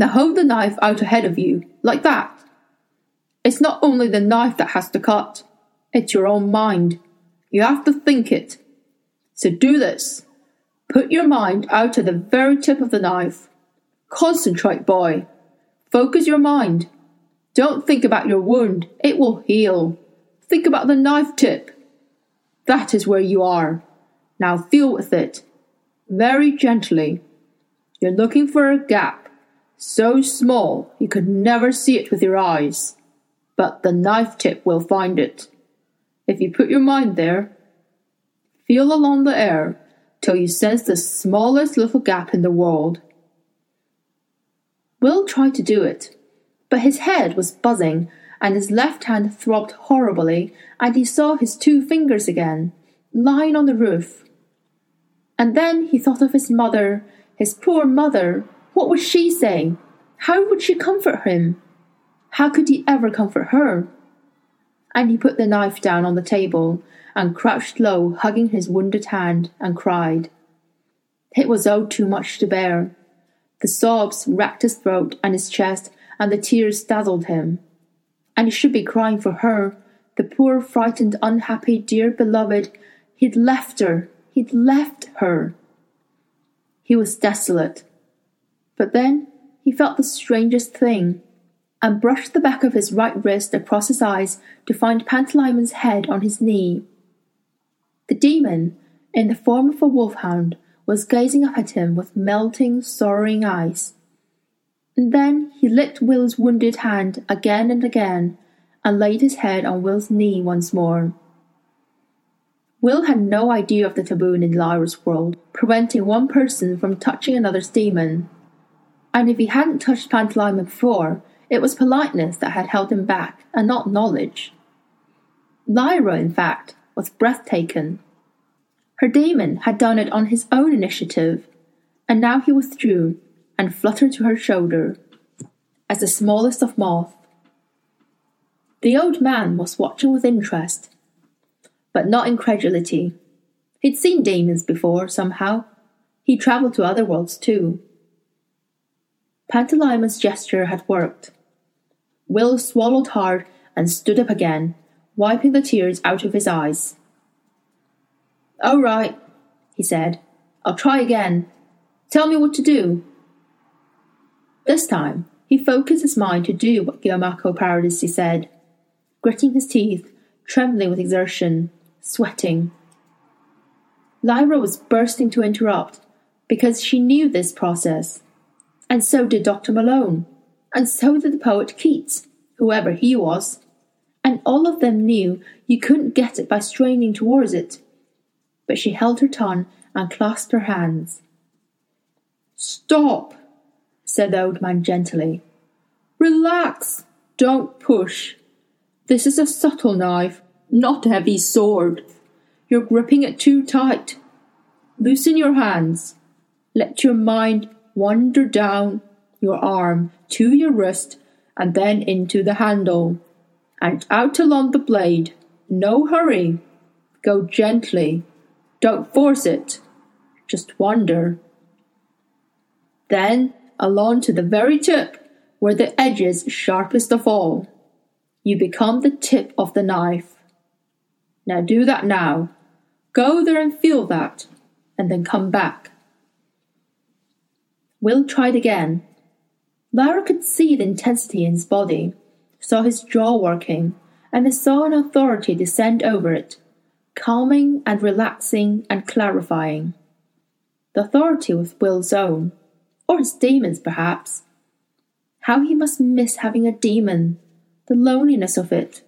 Now hold the knife out ahead of you, like that. It's not only the knife that has to cut, it's your own mind. You have to think it. So do this. Put your mind out to the very tip of the knife. Concentrate, boy. Focus your mind. Don't think about your wound, it will heal. Think about the knife tip. That is where you are. Now feel with it. Very gently. You're looking for a gap, so small you could never see it with your eyes. But the knife tip will find it. If you put your mind there, feel along the air till you sense the smallest little gap in the world. Will tried to do it, but his head was buzzing and his left hand throbbed horribly, and he saw his two fingers again, lying on the roof. And then he thought of his mother, his poor mother. What would she say? How would she comfort him? How could he ever comfort her? And he put the knife down on the table and crouched low, hugging his wounded hand, and cried. It was all too much to bear. The sobs racked his throat and his chest, and the tears dazzled him. And he should be crying for her, the poor, frightened, unhappy, dear beloved. He'd left her. He'd left her. He was desolate. But then he felt the strangest thing, and brushed the back of his right wrist across his eyes to find Pantalaimon's head on his knee. The demon, in the form of a wolfhound, was gazing up at him with melting, sorrowing eyes. And then he licked Will's wounded hand again and again, and laid his head on Will's knee once more. Will had no idea of the taboo in Lyra's world, preventing one person from touching another's demon. And if he hadn't touched Pantalaimon before, it was politeness that had held him back, and not knowledge. Lyra, in fact, was breathtaken. Her demon had done it on his own initiative, and now he withdrew and fluttered to her shoulder as the smallest of moths. The old man was watching with interest, but not incredulity. He'd seen demons before, somehow. He travelled to other worlds too. Pantalaimon's gesture had worked. Will swallowed hard and stood up again, wiping the tears out of his eyes. All right, he said. I'll try again. Tell me what to do. This time, he focused his mind to do what Giacomo Paradisi said, gritting his teeth, trembling with exertion, sweating. Lyra was bursting to interrupt because she knew this process, and so did Dr. Malone, and so did the poet Keats, whoever he was and all of them knew you couldn't get it by straining towards it. But she held her tongue and clasped her hands. Stop, said the old man gently. Relax, don't push. This is a subtle knife, not a heavy sword. You're gripping it too tight. Loosen your hands. Let your mind wander down your arm to your wrist and then into the handle and out along the blade. No hurry. Go gently. Don't force it. Just wander. Then along to the very tip, where the edge is sharpest of all. You become the tip of the knife. Now do that now. Go there and feel that, and then come back. Will tried again. Lyra could see the intensity in his body saw his jaw working, and saw an authority descend over it, calming and relaxing and clarifying. The authority was Will's own, or his demon's perhaps. How he must miss having a demon, the loneliness of it.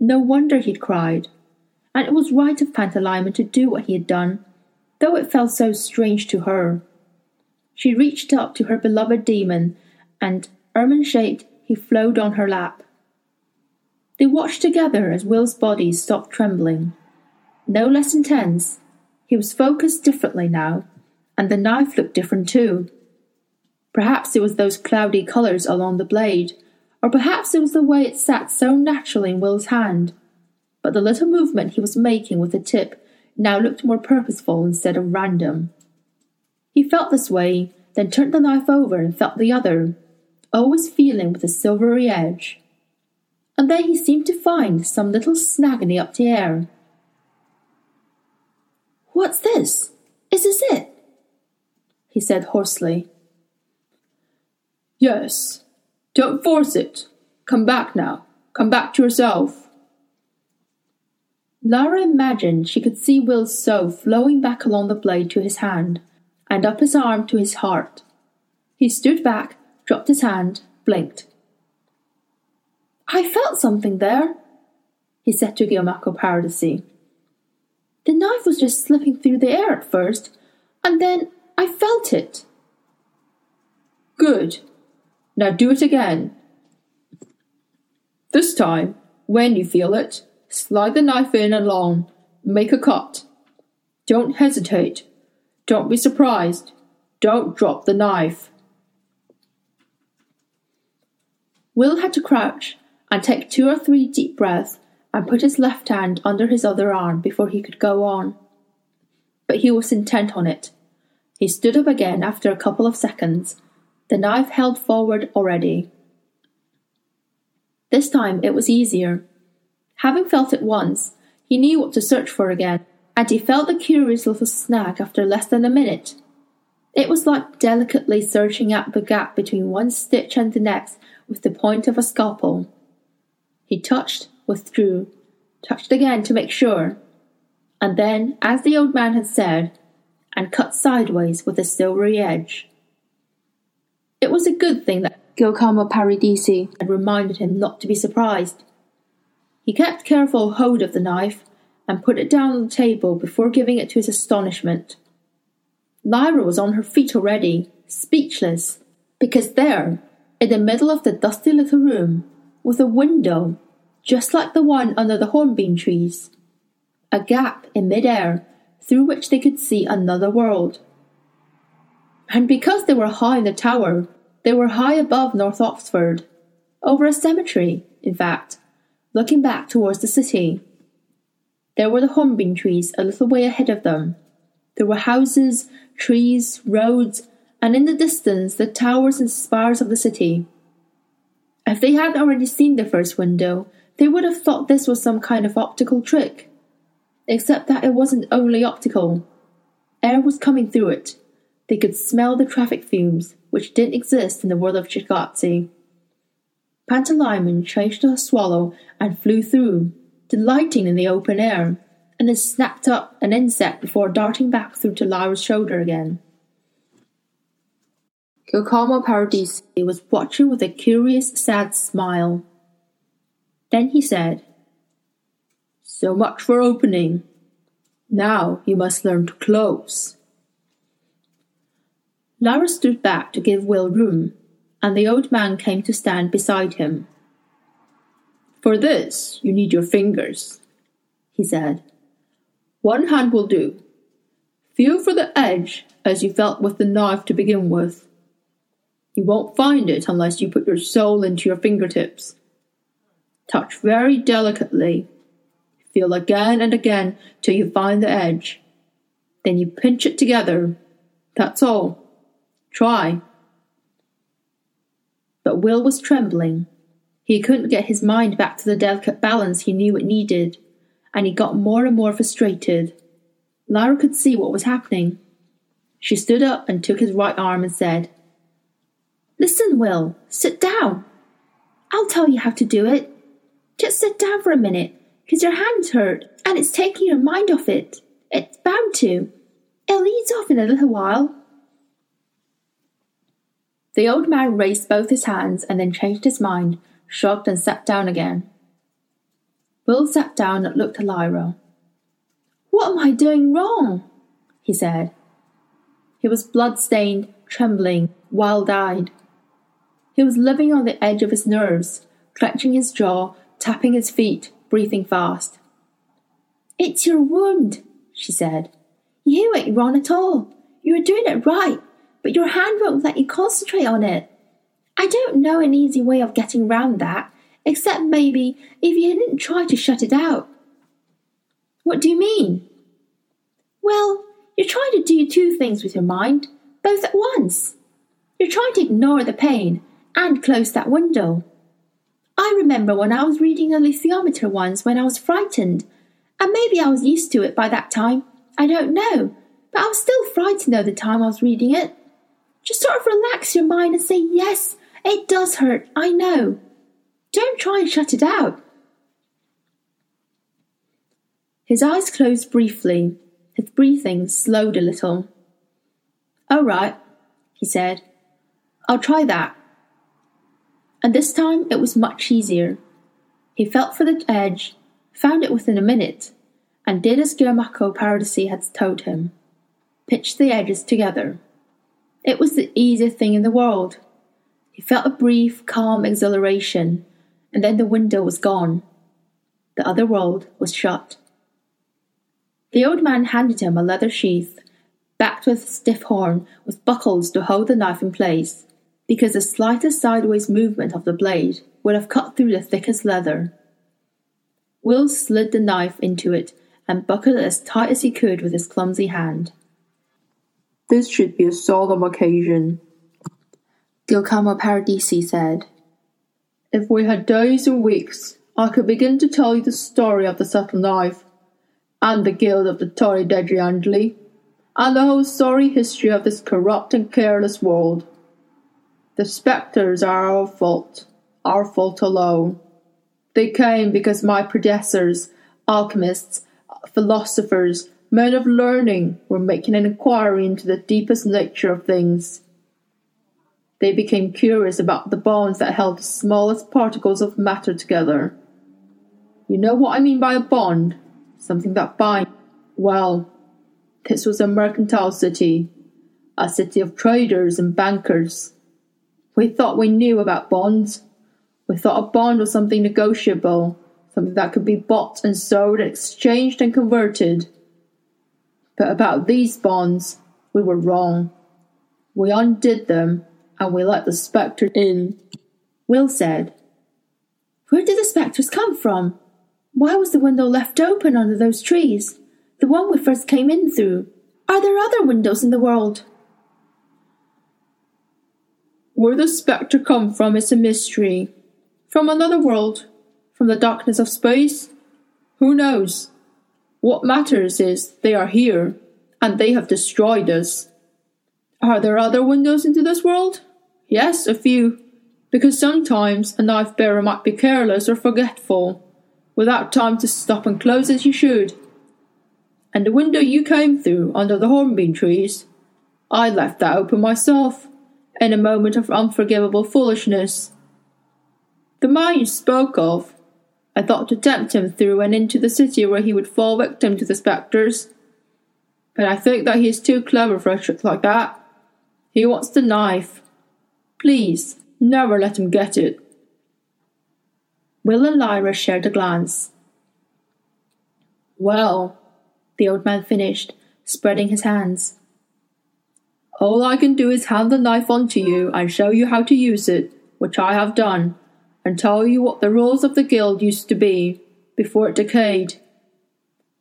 No wonder he'd cried, and it was right of Pantalaimon to do what he had done, though it felt so strange to her. She reached up to her beloved demon, and, ermine shaped, he flowed on her lap. They watched together as Will's body stopped trembling. No less intense, he was focused differently now, and the knife looked different too. Perhaps it was those cloudy colours along the blade, or perhaps it was the way it sat so naturally in Will's hand. But the little movement he was making with the tip now looked more purposeful instead of random. He felt this way, then turned the knife over and felt the other, always feeling with a silvery edge. And then he seemed to find some little snag in the up air. What's this? Is this it? he said hoarsely. Yes. Don't force it. Come back now. Come back to yourself. Lyra imagined she could see Will's soul flowing back along the blade to his hand, and up his arm to his heart. He stood back, dropped his hand, blinked. I felt something there, he said to Giacomo Paradisi. The knife was just slipping through the air at first, and then I felt it. Good. Now do it again. This time, when you feel it, slide the knife in along, make a cut. Don't hesitate. Don't be surprised. Don't drop the knife. Will had to crouch and take two or three deep breaths and put his left hand under his other arm before he could go on. But he was intent on it. He stood up again after a couple of seconds, the knife held forward already. This time it was easier. Having felt it once, he knew what to search for again, and he felt the curious little snag after less than a minute. It was like delicately searching out the gap between one stitch and the next with the point of a scalpel. He touched, withdrew, touched again to make sure, and then, as the old man had said, and cut sideways with a silvery edge. It was a good thing that Giacomo Paradisi had reminded him not to be surprised. He kept careful hold of the knife and put it down on the table before giving it to his astonishment. Lyra was on her feet already, speechless, because there, in the middle of the dusty little room, was a window, just like the one under the hornbeam trees. A gap in mid-air through which they could see another world. And because they were high in the tower, they were high above North Oxford, over a cemetery, in fact, looking back towards the city. There were the hornbeam trees a little way ahead of them. There were houses, trees, roads, and in the distance the towers and spires of the city. If they hadn't already seen the first window, they would have thought this was some kind of optical trick. Except that it wasn't only optical. Air was coming through it. They could smell the traffic fumes, which didn't exist in the world of Ci'gazze. Pantalaimon changed to a swallow and flew through, delighting in the open air, and then snapped up an insect before darting back through to Lyra's shoulder again. Giacomo Paradisi was watching with a curious, sad smile. Then he said, So much for opening. Now you must learn to close. Lyra stood back to give Will room, and the old man came to stand beside him. For this, you need your fingers, he said. One hand will do. Feel for the edge as you felt with the knife to begin with. You won't find it unless you put your soul into your fingertips. Touch very delicately. Feel again and again till you find the edge. Then you pinch it together. That's all. Try. But Will was trembling. He couldn't get his mind back to the delicate balance he knew it needed, and he got more and more frustrated. Lyra could see what was happening. She stood up and took his right arm and said, Listen, Will, sit down. I'll tell you how to do it. Just sit down for a minute, because your hands hurt, and it's taking your mind off it. It's bound to. It'll ease off in a little while. The old man raised both his hands and then changed his mind, shrugged and sat down again. Will sat down and looked at Lyra. What am I doing wrong? he said. He was blood-stained, trembling, wild-eyed. He was living on the edge of his nerves, clenching his jaw, tapping his feet, breathing fast. It's your wound, she said. You ain't wrong at all. You are doing it right but your hand won't let you concentrate on it. I don't know an easy way of getting round that, except maybe if you didn't try to shut it out. What do you mean? Well, you're trying to do two things with your mind, both at once. You're trying to ignore the pain, and close that window. I remember when I was reading alethiometer once when I was frightened, and maybe I was used to it by that time. I don't know, but I was still frightened at the time I was reading it. Just sort of relax your mind and say, Yes, it does hurt, I know. Don't try and shut it out. His eyes closed briefly. His breathing slowed a little. All right, he said. I'll try that. And this time it was much easier. He felt for the edge, found it within a minute, and did as Giacomo Paradisi had told him pitched the edges together. It was the easiest thing in the world. He felt a brief, calm exhilaration, and then the window was gone. The other world was shut. The old man handed him a leather sheath, backed with stiff horn, with buckles to hold the knife in place, because the slightest sideways movement of the blade would have cut through the thickest leather. Will slid the knife into it and buckled it as tight as he could with his clumsy hand. This should be a solemn occasion, Giacomo Paradisi said. If we had days and weeks, I could begin to tell you the story of the subtle knife, and the guild of the Torre degli Angeli, and the whole sorry history of this corrupt and careless world. The spectres are our fault, our fault alone. They came because my predecessors, alchemists, philosophers, men of learning, were making an inquiry into the deepest nature of things. They became curious about the bonds that held the smallest particles of matter together. You know what I mean by a bond? Something that binds. Well, this was a mercantile city, a city of traders and bankers. We thought we knew about bonds. We thought a bond was something negotiable, something that could be bought and sold and exchanged and converted. But about these bonds, we were wrong. We undid them and we let the spectre in. Will said, Where did the spectres come from? Why was the window left open under those trees? The one we first came in through. Are there other windows in the world? Where the spectre come from is a mystery. From another world? From the darkness of space? Who knows? What matters is they are here, and they have destroyed us. Are there other windows into this world? Yes, a few. Because sometimes a knife bearer might be careless or forgetful, without time to stop and close as you should. And the window you came through under the hornbeam trees, I left that open myself, in a moment of unforgivable foolishness. The man you spoke of, I thought to tempt him through and into the city where he would fall victim to the spectres. But I think that he is too clever for a trick like that. He wants the knife. Please, never let him get it. Will and Lyra shared a glance. Well, the old man finished, spreading his hands. All I can do is hand the knife on to you and show you how to use it, which I have done, and tell you what the rules of the guild used to be before it decayed.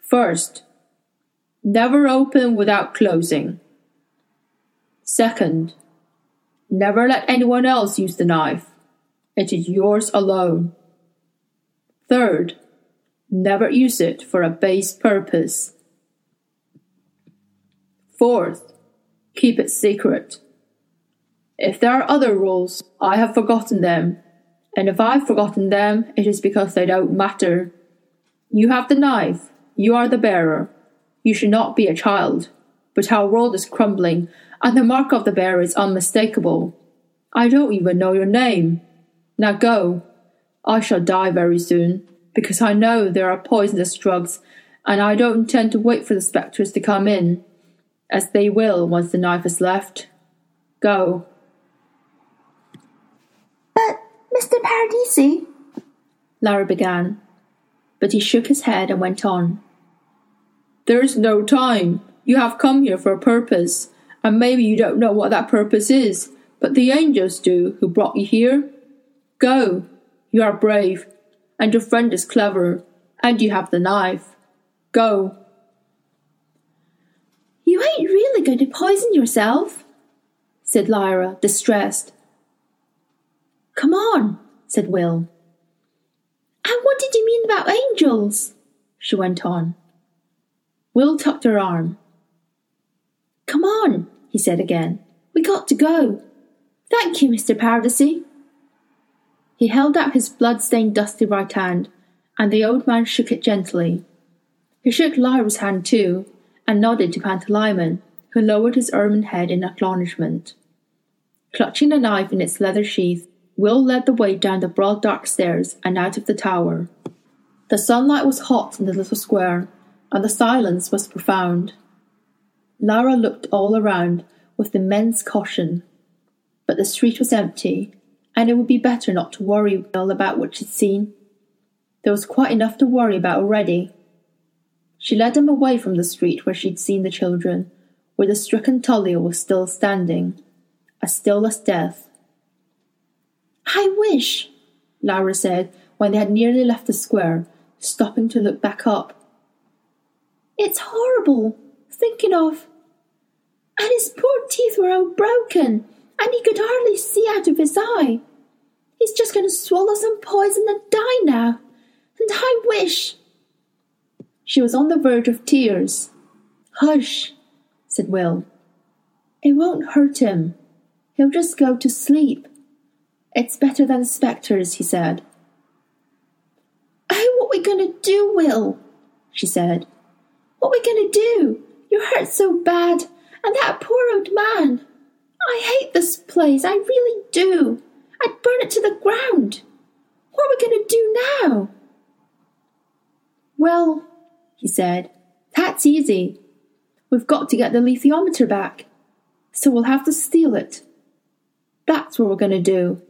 First, never open without closing. Second, never let anyone else use the knife. It is yours alone. Third, never use it for a base purpose. Fourth, keep it secret. If there are other rules, I have forgotten them, and if I've forgotten them, it is because they don't matter. You have the knife, you are the bearer. You should not be a child. But our world is crumbling, and the mark of the bearer is unmistakable. I don't even know your name. Now go. I shall die very soon, because I know there are poisonous drugs, and I don't intend to wait for the spectres to come in as they will once the knife is left. Go. But, Mr. Paradisi, Larry began, but he shook his head and went on. There is no time. You have come here for a purpose, and maybe you don't know what that purpose is, but the angels do who brought you here. Go. You are brave, and your friend is clever, and you have the knife. Go. You ain't really going to poison yourself, said Lyra, distressed. Come on, said Will. And what did you mean about angels? she went on. Will tucked her arm. Come on, he said again. We got to go. Thank you, Mr. Paradisi. He held out his blood-stained, dusty right hand, and the old man shook it gently. He shook Lyra's hand too, and nodded to Pantalaimon, who lowered his ermine head in acknowledgment. Clutching the knife in its leather sheath, Will led the way down the broad dark stairs and out of the tower. The sunlight was hot in the little square, and the silence was profound. Lyra looked all around with immense caution, but the street was empty, and it would be better not to worry Will about what she'd seen. There was quite enough to worry about already. She led him away from the street where she'd seen the children, where the stricken Tullio was still standing, as still as death. I wish, Lyra said when they had nearly left the square, stopping to look back up. It's horrible, thinking of. And his poor teeth were all broken, and he could hardly see out of his eye. He's just going to swallow some poison and die now. And I wish. She was on the verge of tears. Hush, said Will. It won't hurt him. He'll just go to sleep. It's better than spectres, he said. Oh, what we going to do, Will? she said. What we going to do? You're hurt so bad, and that poor old man. I hate this place, I really do. I'd burn it to the ground. What are we going to do now? Well, he said, that's easy. We've got to get the alethiometer back, so we'll have to steal it. That's what we're going to do.